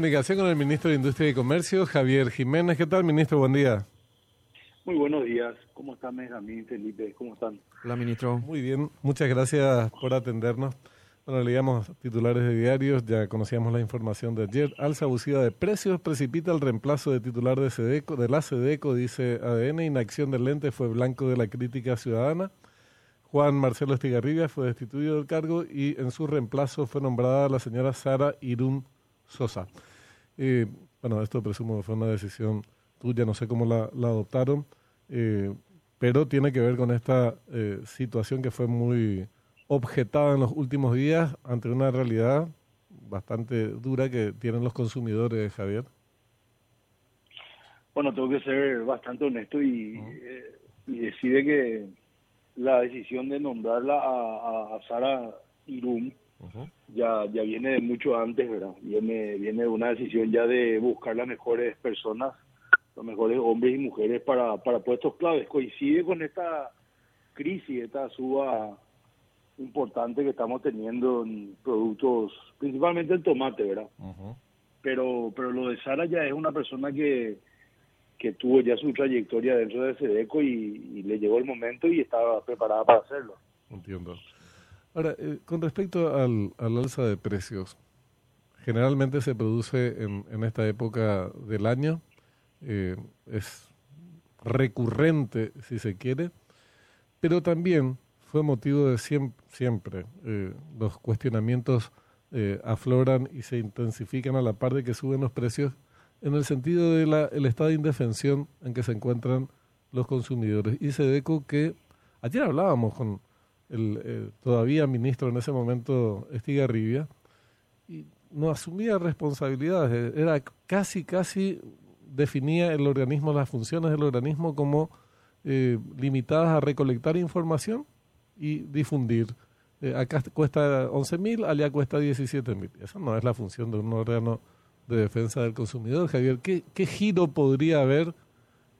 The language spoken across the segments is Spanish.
Comunicación con el ministro de Industria y Comercio, Javier Jiménez. ¿Qué tal, ministro? Buen día. Muy buenos días. ¿Cómo están, Benjamín, Felipe? ¿Cómo están? Hola, ministro. Muy bien. Muchas gracias por atendernos. Bueno, leíamos titulares de diarios, ya conocíamos la información de ayer. Alza abusiva de precios precipita el reemplazo de titular de, Sedeco, de la Sedeco, dice ADN. Inacción del lente fue blanco de la crítica ciudadana. Juan Marcelo Estigarribia fue destituido del cargo y en su reemplazo fue nombrada la señora Sara Irún Sosa. Eh, bueno, esto presumo fue una decisión tuya, no sé cómo la, adoptaron, eh, pero tiene que ver con esta eh, situación que fue muy objetada en los últimos días ante una realidad bastante dura que tienen los consumidores, Javier. Bueno, tengo que ser bastante honesto y, y decide que la decisión de nombrarla a, a Sara Ya ya viene de mucho antes, ¿verdad? Viene viene de una decisión ya de buscar las mejores personas, los mejores hombres y mujeres para para puestos claves. Coincide con esta crisis, esta suba importante que estamos teniendo en productos, principalmente el tomate, ¿verdad? Pero pero lo de Sara ya es una persona que que tuvo ya su trayectoria dentro de Sedeco y, y le llegó el momento y estaba preparada para hacerlo. Entiendo. Ahora, eh, con respecto al, alza de precios, generalmente se produce en, en esta época del año, eh, es recurrente si se quiere, pero también fue motivo de siempre, siempre eh, los cuestionamientos afloran y se intensifican a la par de que suben los precios en el sentido del el estado de indefensión en que se encuentran los consumidores. Y Sedeco que ayer hablábamos con el eh, todavía ministro en ese momento, Estigarribia, y no asumía responsabilidades, era casi, casi definía el organismo, las funciones del organismo como eh, limitadas a recolectar información y difundir. Eh, acá cuesta 11 mil, allá cuesta 17 mil. Esa no es la función de un órgano de defensa del consumidor. Javier, ¿qué, giro podría haber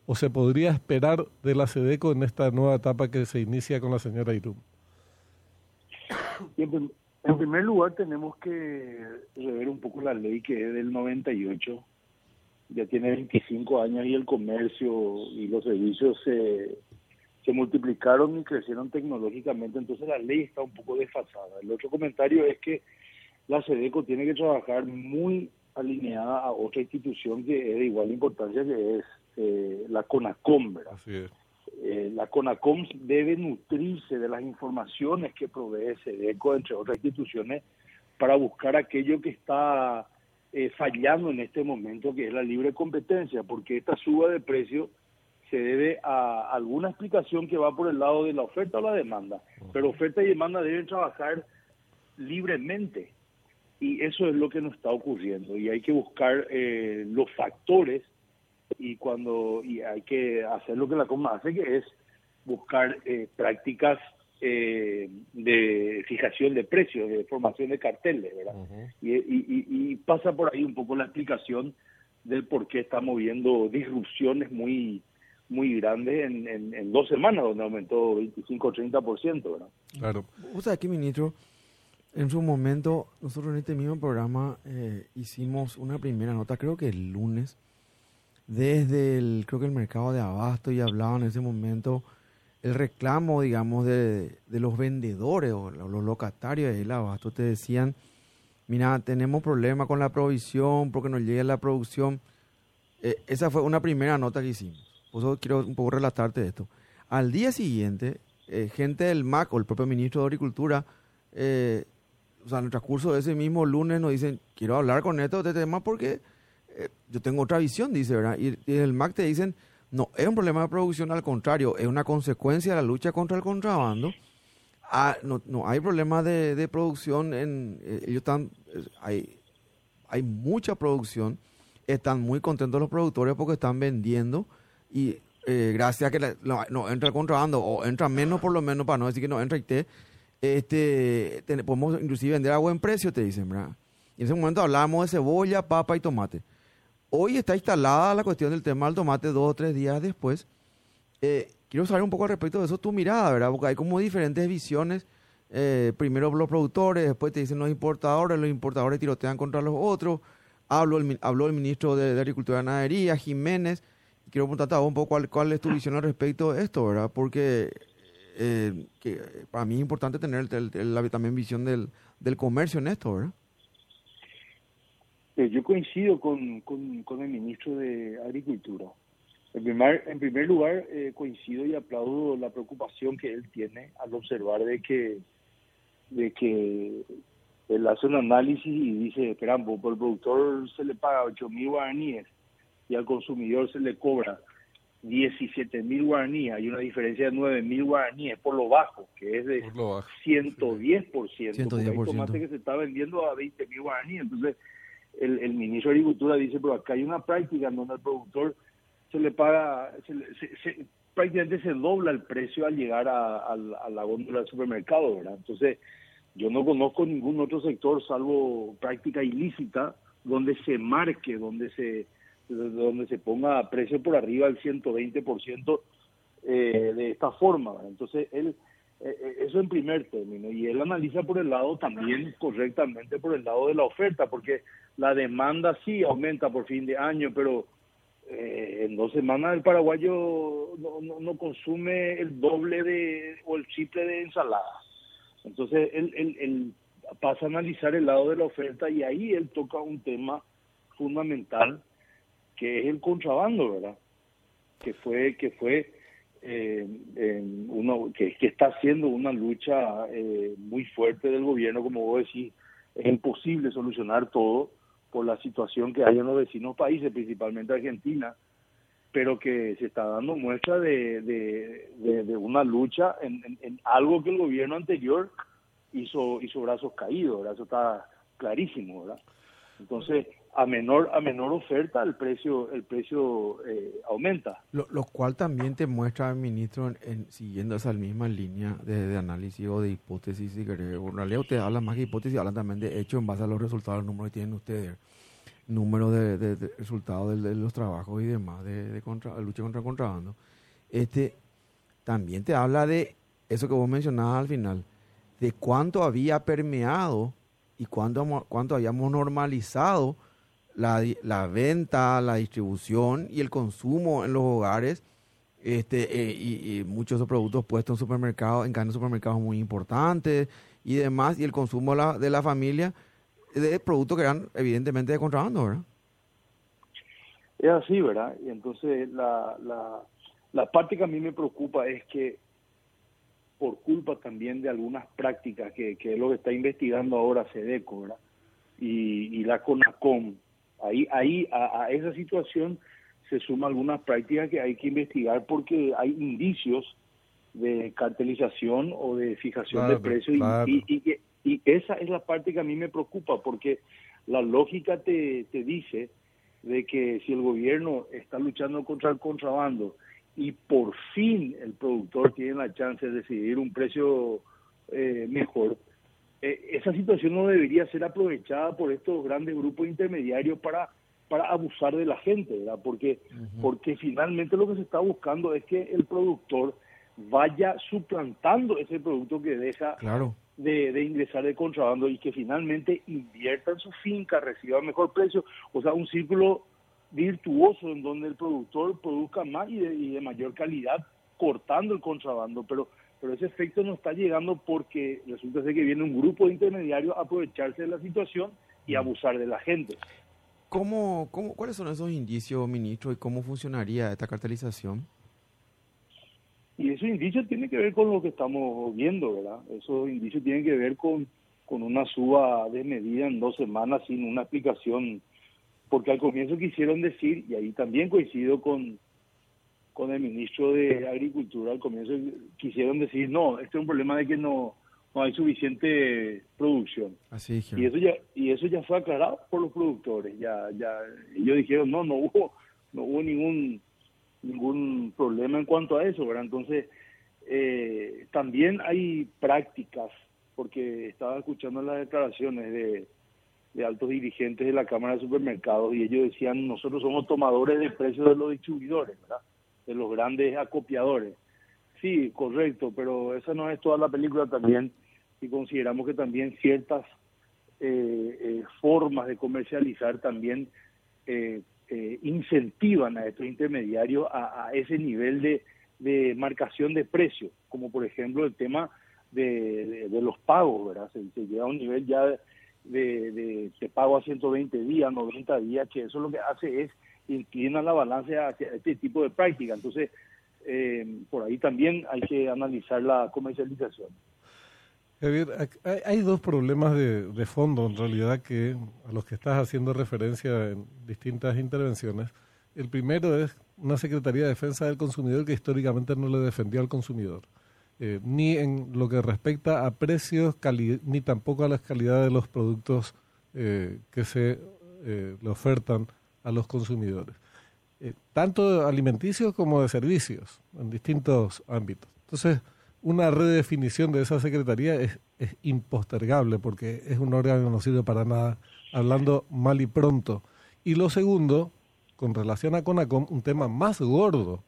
o se podría esperar de la SEDECO en esta nueva etapa que se inicia con la señora En primer lugar, tenemos que rever un poco la ley que es del 98. Ya tiene 25 años y el comercio y los servicios se, se multiplicaron y crecieron tecnológicamente, entonces la ley está un poco desfasada. El otro comentario es que la SEDECO tiene que trabajar muy alineada a otra institución que es de igual importancia, que es eh, la CONACOM, Así es. Eh, la CONACOM debe nutrirse de las informaciones que provee SEDECO, entre otras instituciones, para buscar aquello que está eh, fallando en este momento, que es la libre competencia, porque esta suba de precio se debe a alguna explicación que va por el lado de la oferta o la demanda, pero oferta y demanda deben trabajar libremente y eso es lo que nos está ocurriendo y hay que buscar eh, los factores y cuando y hay que hacer lo que la coma hace que es buscar eh, prácticas eh, de fijación de precios de formación de carteles verdad y, y, y, pasa por ahí un poco la explicación del por qué estamos viendo disrupciones muy muy grandes en, en, en dos semanas donde aumentó 25 o 30 verdad claro. Usted aquí ministro en su momento, nosotros en este mismo programa eh, hicimos una primera nota, creo que el lunes, desde el, creo que el mercado de abasto y hablaban en ese momento el reclamo, digamos, de, de los vendedores o los locatarios del abasto. Te decían, mira, tenemos problemas con la provisión porque nos llega la producción. Eh, esa fue una primera nota que hicimos. Por eso quiero un poco relatarte esto. Al día siguiente, eh, gente del MAC o el propio ministro de Agricultura eh, o sea, en el transcurso de ese mismo lunes nos dicen, quiero hablar con esto de este tema porque eh, yo tengo otra visión, dice, ¿verdad? Y, en el MAC te dicen, no, es un problema de producción, al contrario, es una consecuencia de la lucha contra el contrabando. Ah, no, no hay problema de, producción, en, eh, ellos están, hay, hay mucha producción, están muy contentos los productores porque están vendiendo y eh, gracias a que no, entra el contrabando o entra menos por lo menos para no decir que no entra y te este, podemos inclusive vender a buen precio, te dicen, ¿verdad? Y en ese momento hablábamos de cebolla, papa y tomate. Hoy está instalada la cuestión del tema del tomate dos o tres días después. Eh, quiero saber un poco al respecto de eso, tu mirada, ¿verdad? Porque hay como diferentes visiones. Eh, primero los productores, después te dicen los importadores, los importadores tirotean contra los otros. habló el, el ministro de, Agricultura y Ganadería, Jiménez. Quiero preguntarte un poco cuál, es tu visión al respecto de esto, ¿verdad? Porque eh, para mí es importante tener también visión del, del comercio en esto, ¿verdad? Eh, yo coincido con, con, el ministro de Agricultura. En primer, en primer lugar, eh, coincido y aplaudo la preocupación que él tiene al observar de que, de que él hace un análisis y dice, caramba, por el productor se le paga 8 mil guaraníes y al consumidor se le cobra 17 mil guaraníes, hay una diferencia de 9 mil guaraníes por lo bajo, que es de 110%, porque hay tomate que se está vendiendo a 20 mil guaraníes. Entonces, el, ministro de Agricultura dice, pero acá hay una práctica en donde al productor se le paga, se, prácticamente se dobla el precio al llegar a, la góndola del supermercado, ¿verdad? Entonces, yo no conozco ningún otro sector, salvo práctica ilícita, donde se marque, donde se donde se ponga precio por arriba del 120% eh, de esta forma. Entonces, él, eso en primer término, y él analiza por el lado también correctamente por el lado de la oferta, porque la demanda sí aumenta por fin de año, pero eh, en dos semanas el paraguayo no, no, consume el doble de o el triple de ensalada. Entonces, él, él, él pasa a analizar el lado de la oferta y ahí él toca un tema fundamental que es el contrabando, ¿verdad? Que fue, que fue eh, uno, que, está haciendo una lucha eh, muy fuerte del gobierno, como vos decís, es imposible solucionar todo por la situación que hay en los vecinos países, principalmente Argentina, pero que se está dando muestra de, de, una lucha en, en, algo que el gobierno anterior hizo, hizo brazos caídos. Eso está clarísimo, ¿verdad? Entonces, a menor a menor oferta el precio el precio eh, aumenta. Lo, cual también te muestra ministro en, siguiendo esa misma línea de, análisis o de hipótesis si querés en realidad usted habla más que hipótesis hablan también de hecho en base a los resultados número que tienen ustedes número de, resultados de, los trabajos y demás de, contra, lucha contra el contrabando. Este también te habla de eso que vos mencionabas al final de cuánto había permeado y cuánto, cuánto habíamos normalizado la, la venta, la distribución y el consumo en los hogares este, eh, y, muchos de esos productos puestos en supermercados, en cadenas de supermercados muy importantes y demás, y el consumo de la familia de productos que eran evidentemente de contrabando, ¿verdad? Es así, ¿verdad? Y entonces la, la, la parte que a mí me preocupa es que por culpa también de algunas prácticas que, que es lo que está investigando ahora SEDECO, ¿verdad? Y, y la CONACOM, Ahí, ahí a, esa situación se suma algunas prácticas que hay que investigar porque hay indicios de cartelización o de fijación de precios y, y, y, esa es la parte que a mí me preocupa porque la lógica te, te dice de que si el gobierno está luchando contra el contrabando y por fin el productor tiene la chance de decidir un precio eh, mejor, eh, esa situación no debería ser aprovechada por estos grandes grupos intermediarios para para abusar de la gente, ¿verdad? Porque, porque finalmente lo que se está buscando es que el productor vaya suplantando ese producto que deja de, de, ingresar de contrabando y que finalmente invierta en su finca, reciba mejor precio, o sea, un círculo virtuoso en donde el productor produzca más y de, y de mayor calidad cortando el contrabando, pero pero ese efecto no está llegando porque resulta ser que viene un grupo de intermediarios a aprovecharse de la situación y abusar de la gente. ¿Cómo, cómo, ¿Cuáles son esos indicios, ministro, y cómo funcionaría esta cartelización? Y esos indicios tienen que ver con lo que estamos viendo, ¿verdad? Esos indicios tienen que ver con, con una suba de medida en dos semanas sin una explicación, porque al comienzo quisieron decir, y ahí también coincido con, con el ministro de Agricultura al comienzo quisieron decir, no, este es un problema de que no, no hay suficiente producción. Así y eso ya y eso ya fue aclarado por los productores. Ya ya ellos dijeron, no, no hubo no hubo ningún ningún problema en cuanto a eso, ¿verdad? Entonces, eh, también hay prácticas, porque estaba escuchando las declaraciones de, de altos dirigentes de la Cámara de Supermercados y ellos decían, nosotros somos tomadores de precios de los distribuidores, ¿verdad? De los grandes acopiadores. Sí, correcto, pero esa no es toda la película también, y consideramos que también ciertas formas de comercializar también incentivan a estos intermediarios a, ese nivel de, marcación de precios, como por ejemplo el tema de, los pagos, ¿verdad? Se, se, llega a un nivel ya de, de, pago a 120 días, 90 días, que eso lo que hace es inclina la balanza hacia este tipo de práctica. Entonces, eh, por ahí también hay que analizar la comercialización. Javier, hay, dos problemas de, fondo en realidad que a los que estás haciendo referencia en distintas intervenciones. El primero es una Secretaría de Defensa del Consumidor que históricamente no le defendió al consumidor, eh, ni en lo que respecta a precios, ni tampoco a la calidad de los productos eh, que se le ofertan a los consumidores, eh, tanto alimenticios como de servicios, en distintos ámbitos. Entonces, una redefinición de esa secretaría es, es impostergable porque es un órgano no sirve para nada, hablando mal y pronto. Y lo segundo, con relación a CONACOM, un tema más gordo,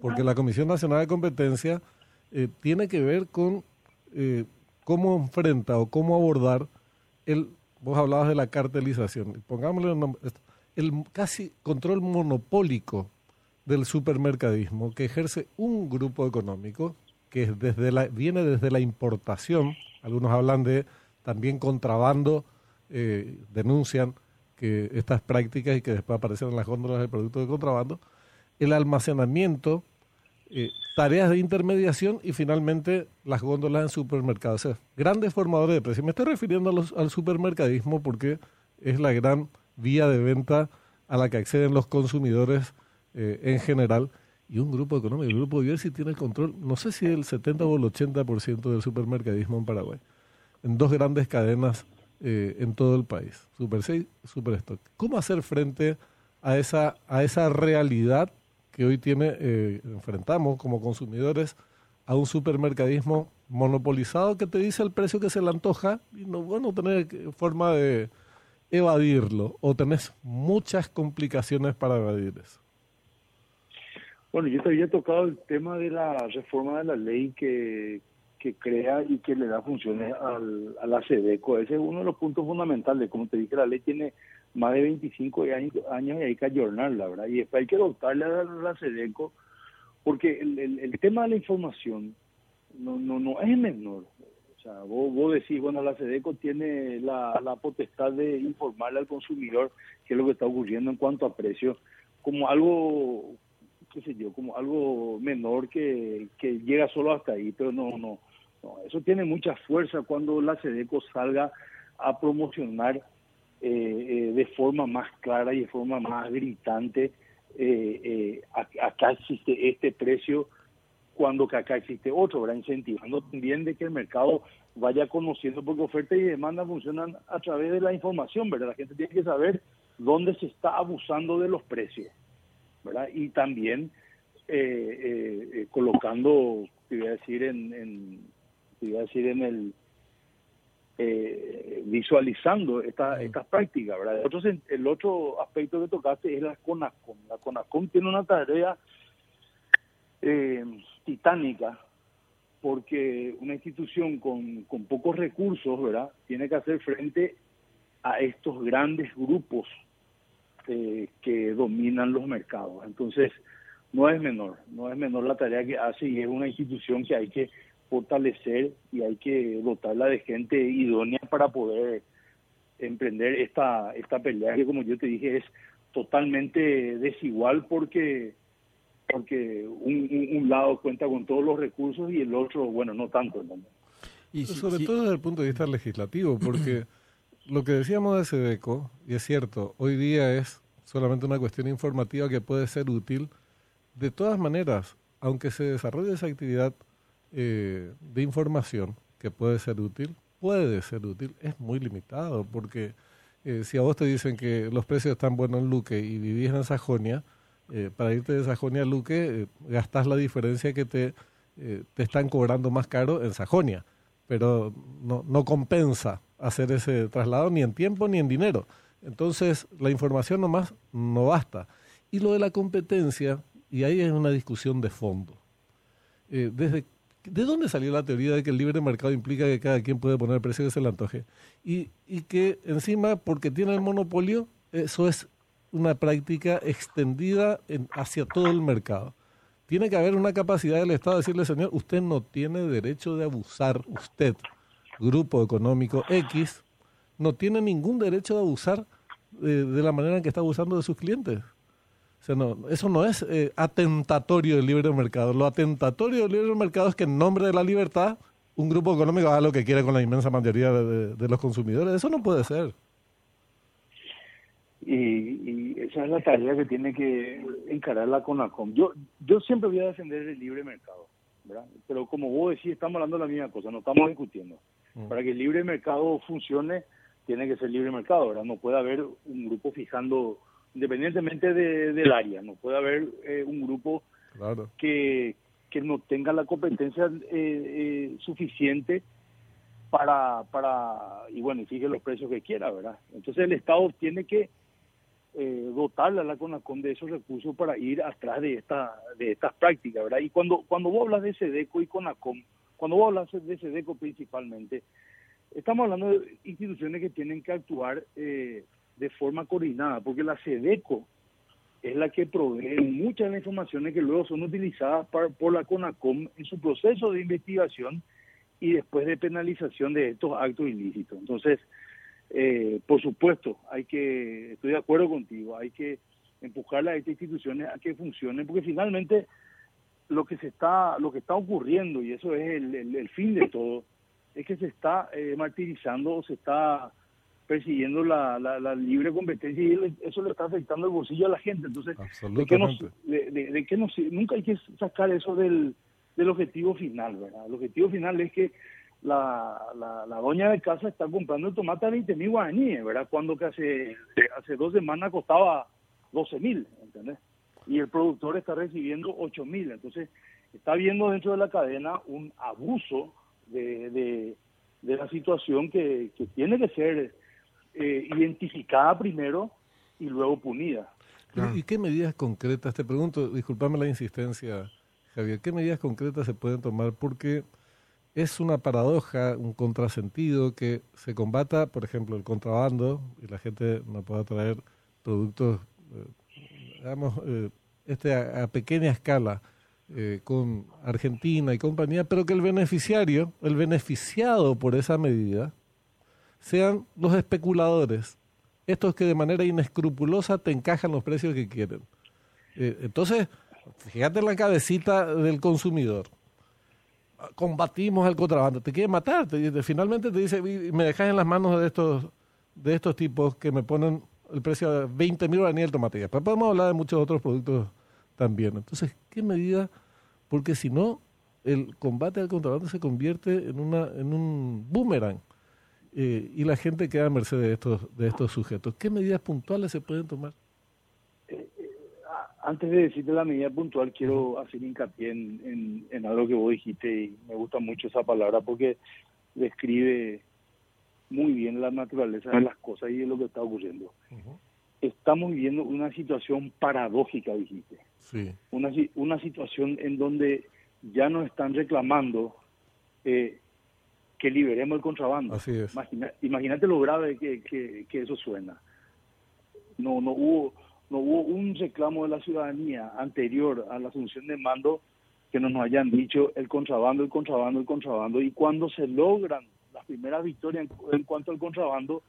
porque la Comisión Nacional de Competencia eh, tiene que ver con eh, cómo enfrenta o cómo abordar el, vos hablabas de la cartelización, pongámosle un nombre, el casi control monopólico del supermercadismo que ejerce un grupo económico que desde la, viene desde la importación, algunos hablan de también contrabando, eh, denuncian que estas prácticas y que después aparecen en las góndolas de productos de contrabando, el almacenamiento, eh, tareas de intermediación y finalmente las góndolas en supermercados. O sea, grandes formadores de precios. Me estoy refiriendo al supermercadismo porque es la gran vía de venta a la que acceden los consumidores eh, en general. Y un grupo económico, el grupo Bielsi tiene el control, no sé si el 70 o el 80% del supermercadismo en Paraguay, en dos grandes cadenas eh, en todo el país, Super 6, Super Stock. ¿Cómo hacer frente a esa, a esa realidad que hoy tiene, eh, enfrentamos como consumidores a un supermercadismo monopolizado que te dice el precio que se le antoja y no, bueno, tener forma de, evadirlo o tenés muchas complicaciones para evadir eso? Bueno, yo te había tocado el tema de la reforma de la ley que, que crea y que le da funciones al, a la SEDECO. Ese es uno de los puntos fundamentales. Como te dije, la ley tiene más de 25 años, y hay que ayornarla, ¿verdad? Y después hay que dotarle a la, SEDECO porque el, el, tema de la información no, no, no es menor sea, vos, decís, bueno, la SEDECO tiene la, potestad de informarle al consumidor qué es lo que está ocurriendo en cuanto a precios, como algo, qué sé yo, como algo menor que, que llega solo hasta ahí, pero no, no, no, eso tiene mucha fuerza cuando la SEDECO salga a promocionar eh, eh, de forma más clara y de forma más gritante eh, acá existe este precio cuando que acá existe otro, ¿verdad? Incentivando también de que el mercado vaya conociendo, porque oferta y demanda funcionan a través de la información, ¿verdad? La gente tiene que saber dónde se está abusando de los precios, ¿verdad? Y también eh, eh, eh colocando, te voy a decir, en, en te voy a decir, en el, eh, visualizando esta, estas prácticas, ¿verdad? El otro, el otro aspecto que tocaste es la CONACOM. La CONACOM tiene una tarea eh, titánica porque una institución con, con pocos recursos, ¿verdad?, tiene que hacer frente a estos grandes grupos eh, que dominan los mercados. Entonces, no es menor, no es menor la tarea que hace y es una institución que hay que fortalecer y hay que dotarla de gente idónea para poder emprender esta, esta pelea que, como yo te dije, es totalmente desigual porque porque un, lado cuenta con todos los recursos y el otro, bueno, no tanto. Y sobre todo desde el punto de vista legislativo, porque lo que decíamos de SEDECO, y es cierto, hoy día es solamente una cuestión informativa que puede ser útil, de todas maneras, aunque se desarrolle esa actividad eh, de información que puede ser útil, puede ser útil, es muy limitado, porque eh, si a vos te dicen que los precios están buenos en Luque y vivís en Sajonia, eh, para irte de Sajonia a Luque, eh, gastas la diferencia que te, eh, te están cobrando más caro en Sajonia, pero no, no compensa hacer ese traslado ni en tiempo ni en dinero. Entonces, la información nomás no basta. Y lo de la competencia, y ahí es una discusión de fondo. desde ¿De dónde salió la teoría de que el libre mercado implica que cada quien puede poner el precio que se le antoje? Y, y que encima, porque tiene el monopolio, eso es una práctica extendida en, hacia todo el mercado. Tiene que haber una capacidad del Estado de decirle, señor, usted no tiene derecho de abusar, usted, grupo económico X, no tiene ningún derecho de abusar de, de la manera en que está abusando de sus clientes. O sea, no, eso no es eh, atentatorio del libre mercado. Lo atentatorio del libre mercado es que en nombre de la libertad un grupo económico haga lo que quiera con la inmensa mayoría de los consumidores. Eso no puede ser. Y, y, esa es la tarea que tiene que encarar la CONACOM. Yo, yo siempre voy a defender el libre mercado, ¿verdad? Pero como vos decís, estamos hablando de la misma cosa, no estamos discutiendo. Mm. Para que el libre mercado funcione, tiene que ser libre mercado, ¿verdad? No puede haber un grupo fijando, independientemente de, del área, no puede haber eh, un grupo claro. que, que no tenga la competencia eh, eh, suficiente para, para, y bueno, y fije los precios que quiera, ¿verdad? Entonces el Estado tiene que eh, dotarle a la CONACOM de esos recursos para ir atrás de esta de estas prácticas, ¿verdad? Y cuando cuando vos hablas de SEDECO y CONACOM, cuando vos hablas de SEDECO principalmente, estamos hablando de instituciones que tienen que actuar eh, de forma coordinada, porque la SEDECO es la que provee muchas de las informaciones que luego son utilizadas para, por la CONACOM en su proceso de investigación y después de penalización de estos actos ilícitos. Entonces, eh, por supuesto, hay que, estoy de acuerdo contigo, hay que empujarle a estas instituciones a que funcionen, porque finalmente lo que se está, lo que está ocurriendo, y eso es el, el, el fin de todo, es que se está eh, martirizando o se está persiguiendo la, la, la, libre competencia y eso le está afectando el bolsillo a la gente. Entonces, ¿de qué nos, de, de, de qué nos, nunca hay que sacar eso del, del objetivo final, ¿verdad? El objetivo final es que la, la, la, doña de casa está comprando el tomate a 20 mil guaraníes, ¿verdad? Cuando que hace, hace dos semanas costaba 12 mil, ¿entendés? Y el productor está recibiendo 8 mil. Entonces, está viendo dentro de la cadena un abuso de, de, de la situación que, que, tiene que ser eh, identificada primero y luego punida. ¿Y qué medidas concretas? Te pregunto, disculpame la insistencia, Javier, ¿qué medidas concretas se pueden tomar? Porque es una paradoja, un contrasentido que se combata, por ejemplo, el contrabando y la gente no pueda traer productos, eh, digamos, eh, este a, pequeña escala eh, con Argentina y compañía, pero que el beneficiario, el beneficiado por esa medida, sean los especuladores, estos que de manera inescrupulosa te encajan los precios que quieren. Entonces, fíjate en la cabecita del consumidor combatimos el contrabando, te quiere matar, te, finalmente te dice, me dejas en las manos de estos, de estos tipos que me ponen el precio de 20 mil guaraníes el tomate. Después podemos hablar de muchos otros productos también. Entonces, ¿qué medida? Porque si no, el combate al contrabando se convierte en, una, en un boomerang eh, y la gente queda a merced de estos, de estos sujetos. ¿Qué medidas puntuales se pueden tomar? Antes de decirte la medida puntual, quiero hacer hincapié en, en, en, algo que vos dijiste y me gusta mucho esa palabra porque describe muy bien la naturaleza de las cosas y de lo que está ocurriendo. Uh -huh. Estamos viviendo una situación paradójica, dijiste. Sí. Una, una situación en donde ya nos están reclamando eh, que liberemos el contrabando. Así es. Imagina, imagínate lo grave que, que, que eso suena. No, no hubo no hubo un reclamo de la ciudadanía anterior a la asunción de mando que no nos hayan dicho el contrabando, el contrabando, el contrabando. Y cuando se logran las primeras victorias en, en cuanto al contrabando,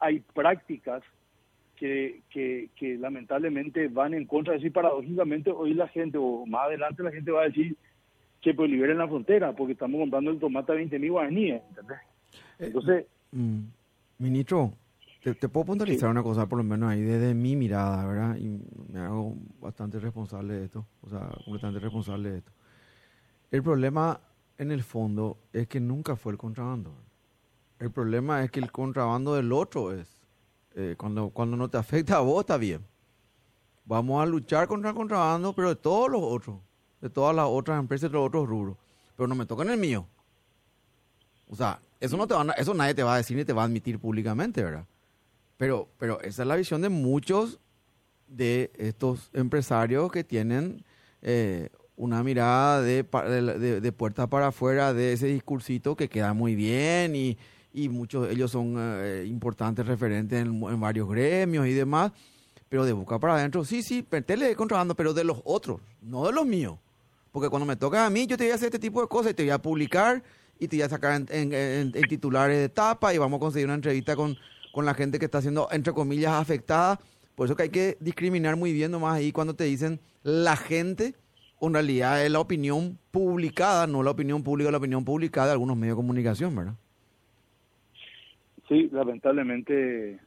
hay prácticas que, que, que, lamentablemente van en contra. Es decir, paradójicamente, hoy la gente, o más adelante la gente va a decir que pues liberen la frontera, porque estamos comprando el tomate a 20 mil guaraníes. ¿entendés? Entonces... Eh, mm, ministro, te, te, puedo puntualizar sí. una cosa, por lo menos ahí desde mi mirada, ¿verdad? Y me hago bastante responsable de esto, o sea, completamente responsable de esto. El problema, en el fondo, es que nunca fue el contrabando. El problema es que el contrabando del otro es, eh, cuando, cuando no te afecta a vos, está bien. Vamos a luchar contra el contrabando, pero de todos los otros, de todas las otras empresas, de los otros rubros. Pero no me toca en el mío. O sea, eso, no te van a, eso nadie te va a decir ni te va a admitir públicamente, ¿verdad? Pero, pero esa es la visión de muchos de estos empresarios que tienen eh, una mirada de, de, de- puerta para afuera de ese discursito que queda muy bien y, y muchos ellos son eh, importantes referentes en, varios gremios y demás, pero de boca para adentro, sí, sí, per- tele de contrabando, pero de los otros, no de los míos. Porque cuando me toca a mí, yo te voy a hacer este tipo de cosas y te voy a publicar y te voy a sacar en- en- en titulares de tapa y vamos a conseguir una entrevista con, con la gente que está siendo, entre comillas, afectada. Por eso que hay que discriminar muy bien nomás ahí cuando te dicen la gente, o en realidad es la opinión publicada, no la opinión pública, la opinión publicada de algunos medios de comunicación, ¿verdad? Sí, lamentablemente.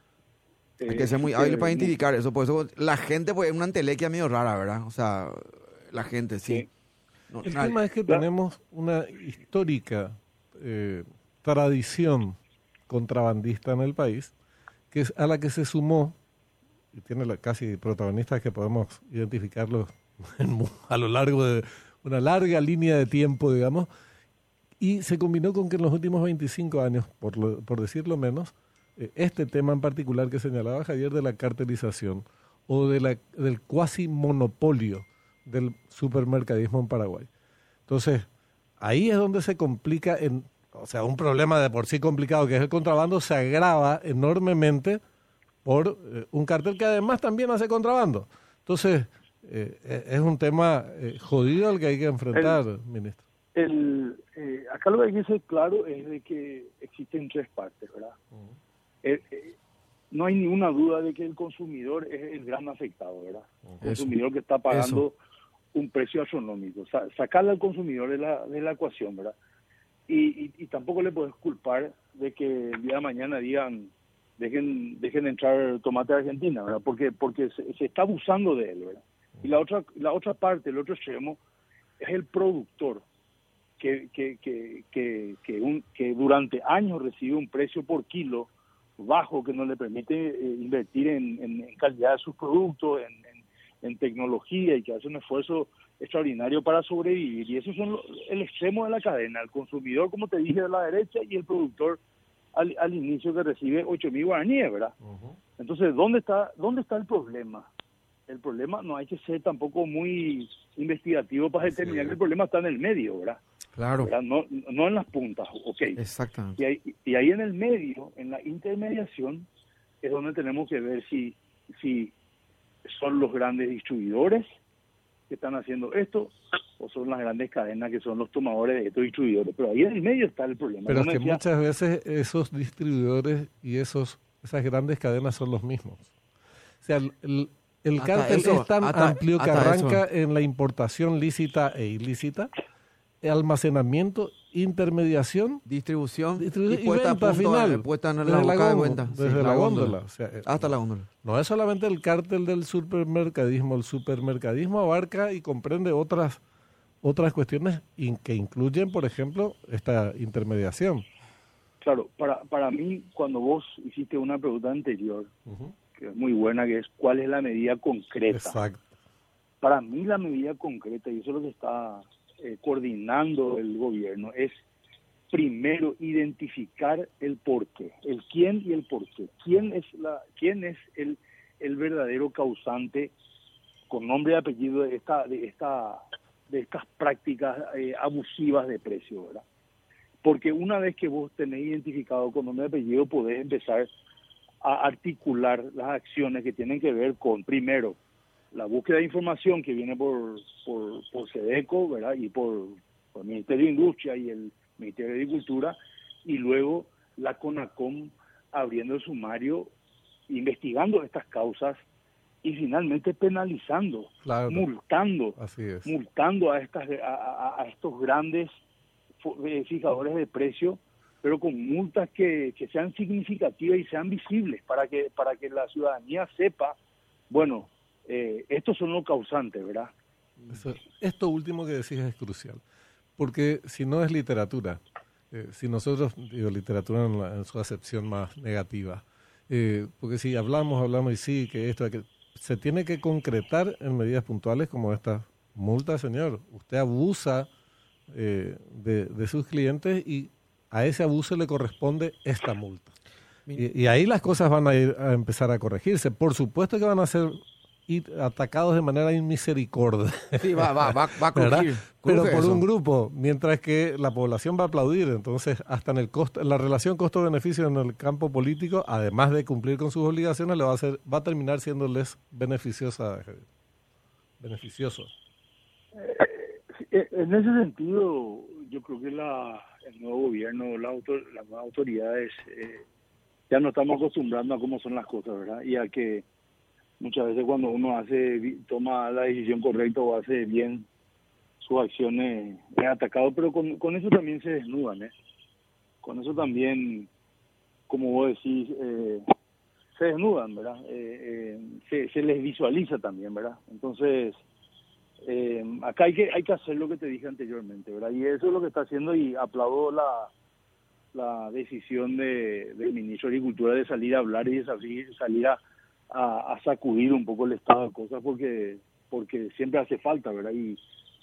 Hay eh, que ser muy hábil para identificar eso. Por eso la gente, pues, es una entelequia medio rara, ¿verdad? O sea, la gente, sí. Sí. No, El nadie- tema es que Claro. tenemos una histórica eh, tradición contrabandista en el país, que es a la que se sumó, y tiene casi protagonistas que podemos identificarlos a lo largo de una larga línea de tiempo, digamos, y se combinó con que en los últimos 25 años, por, lo- por decirlo menos, eh, este tema en particular que señalaba Javier de la cartelización o de la, del cuasi monopolio del supermercadismo en Paraguay. Entonces, ahí es donde se complica, en, o sea, un problema de por sí complicado que es el contrabando se agrava enormemente por eh, un cartel que además también hace contrabando. Entonces, eh, eh, es un tema eh, jodido al que hay que enfrentar, ministro. El, acá lo que hay que ser claro es de que existen tres partes, ¿verdad? Eh, eh, no hay ninguna duda de que el consumidor es el gran afectado, ¿verdad? El consumidor que está pagando un precio astronómico. Sa- sacarle al consumidor de la, de la ecuación, ¿verdad? Y, y, y tampoco le puedes culpar de que el día de mañana digan dejen dejen entrar tomate de Argentina, ¿verdad? Porque porque se, se está abusando de él, ¿verdad? Y la otra la otra parte, el otro extremo es el productor que que que que que, un, que durante años recibe un precio por kilo bajo que no le permite eh, invertir en, en- calidad de sus productos, en- en tecnología y que hace un esfuerzo extraordinario para sobrevivir. Y esos son el extremo de la cadena, el consumidor, como te dije, de la derecha y el productor al, al inicio que recibe 8 mil guaraníes, ¿verdad? Entonces, ¿dónde está, ¿dónde está el problema? El problema no hay que ser tampoco muy investigativo para determinar que el problema está en el medio, ¿verdad? Claro, ¿verdad? No, no en las puntas, ok. exactamente. Y ahí, y ahí en el medio, en la intermediación, es donde tenemos que ver si, si son los grandes distribuidores que están haciendo esto o son las grandes cadenas que son los tomadores de estos distribuidores. Pero ahí en el medio está el problema. Pero es Como que decía, muchas veces esos distribuidores y esos esas grandes cadenas son los mismos. O sea, el, el- el Hasta cártel eso, es tan hasta- amplio que arranca en la importación lícita e ilícita, almacenamiento, intermediación Distribución, Distribución y y puesta, a venta punto, final. eh, puesta en la Desde la de góndola, venta. Sí, desde la góndola. O sea, eh, Hasta la góndola. No es solamente el cártel del supermercadismo, el supermercadismo abarca y comprende otras otras cuestiones in- que incluyen, por ejemplo, esta intermediación. claro, para, para mí, cuando vos hiciste una pregunta anterior, que es muy buena, que es cuál es la medida concreta. Exacto. Para mí la medida concreta, y eso es lo que está eh, coordinando el gobierno, es primero identificar el porqué, el quién y el porqué. ¿Quién es, la, quién es el, el verdadero causante con nombre y apellido de, esta, de, esta, de estas prácticas eh, abusivas de precio? ¿verdad? Porque una vez que vos tenés identificado con nombre y apellido, podés empezar a articular las acciones que tienen que ver con, primero, la búsqueda de información que viene por, por, por SEDECO ¿verdad? y por, por el Ministerio de Industria y el Ministerio de Agricultura, y luego la CONACOM abriendo el sumario, investigando estas causas y finalmente penalizando, Claro. multando, Así es. multando a, estas, a, estos grandes eh, fijadores de precio, pero con multas que, que sean significativas y sean visibles para que, para que la ciudadanía sepa, bueno, eh, estos son los causantes, ¿verdad? Eso- esto último que decís es crucial, porque si no es literatura, eh, si nosotros, digo literatura en, la- en su acepción más negativa, eh, porque si hablamos, hablamos y sí, que esto, que se tiene que concretar en medidas puntuales como esta multa, señor. Usted abusa eh, de, de sus clientes y a ese abuso le corresponde esta multa. Y, y ahí las cosas van a ir a empezar a corregirse. Por supuesto que van a ser y atacados de manera inmisericordia. Sí, va, va, va, va a. Pero por eso. un grupo, mientras que la población va a aplaudir. Entonces, hasta en el costo, la relación costo-beneficio en el campo político, además de cumplir con sus obligaciones, le va a ser, va a terminar siéndoles beneficiosa, beneficioso. Eh, En ese sentido, yo creo que la, el nuevo gobierno, la autor- las nuevas autoridades, eh, ya nos estamos acostumbrando a cómo son las cosas, ¿verdad? Y a que muchas veces cuando uno hace toma la decisión correcta o hace bien sus acciones es atacado, pero con, con eso también se desnudan, ¿eh? Con eso también, como vos decís, eh, se desnudan, ¿verdad? Eh, eh, se, se les visualiza también, ¿verdad? Entonces, eh, acá hay que hay que hacer lo que te dije anteriormente, ¿verdad? Y eso es lo que está haciendo y aplaudo la, la decisión de, del ministro de Agricultura de salir a hablar y de salir a, a, a sacudir un poco el estado de cosas porque porque siempre hace falta, ¿verdad? Y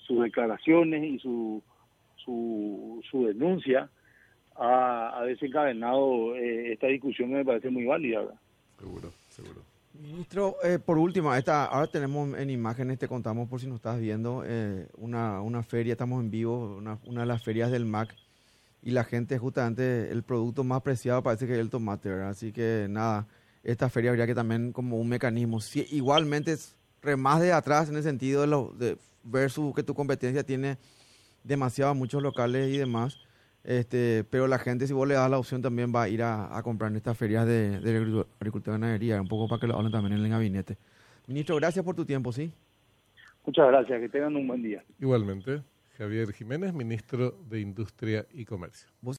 sus declaraciones y su su, su denuncia ha, ha desencadenado eh, esta discusión que me parece muy válida, ¿verdad? Seguro, seguro. Ministro, eh, por último, esta, ahora tenemos en imágenes, te contamos por si nos estás viendo, eh, una, una feria, estamos en vivo, una, una de las ferias del MAC, y la gente justamente, el producto más preciado parece que es el tomate, ¿verdad? Así que nada, esta feria habría que también como un mecanismo, si, igualmente es re- más de atrás en el sentido de, lo, de versus que tu competencia tiene demasiado muchos locales y demás. Este, pero la gente, si vos le das la opción, también va a ir a, a comprar en estas ferias de, de agricu- agricultura y ganadería, un poco para que lo hablen también en el gabinete. Ministro, gracias por tu tiempo, ¿sí? Muchas gracias, que tengan un buen día. Igualmente, Javier Jiménez, ministro de Industria y Comercio. Vos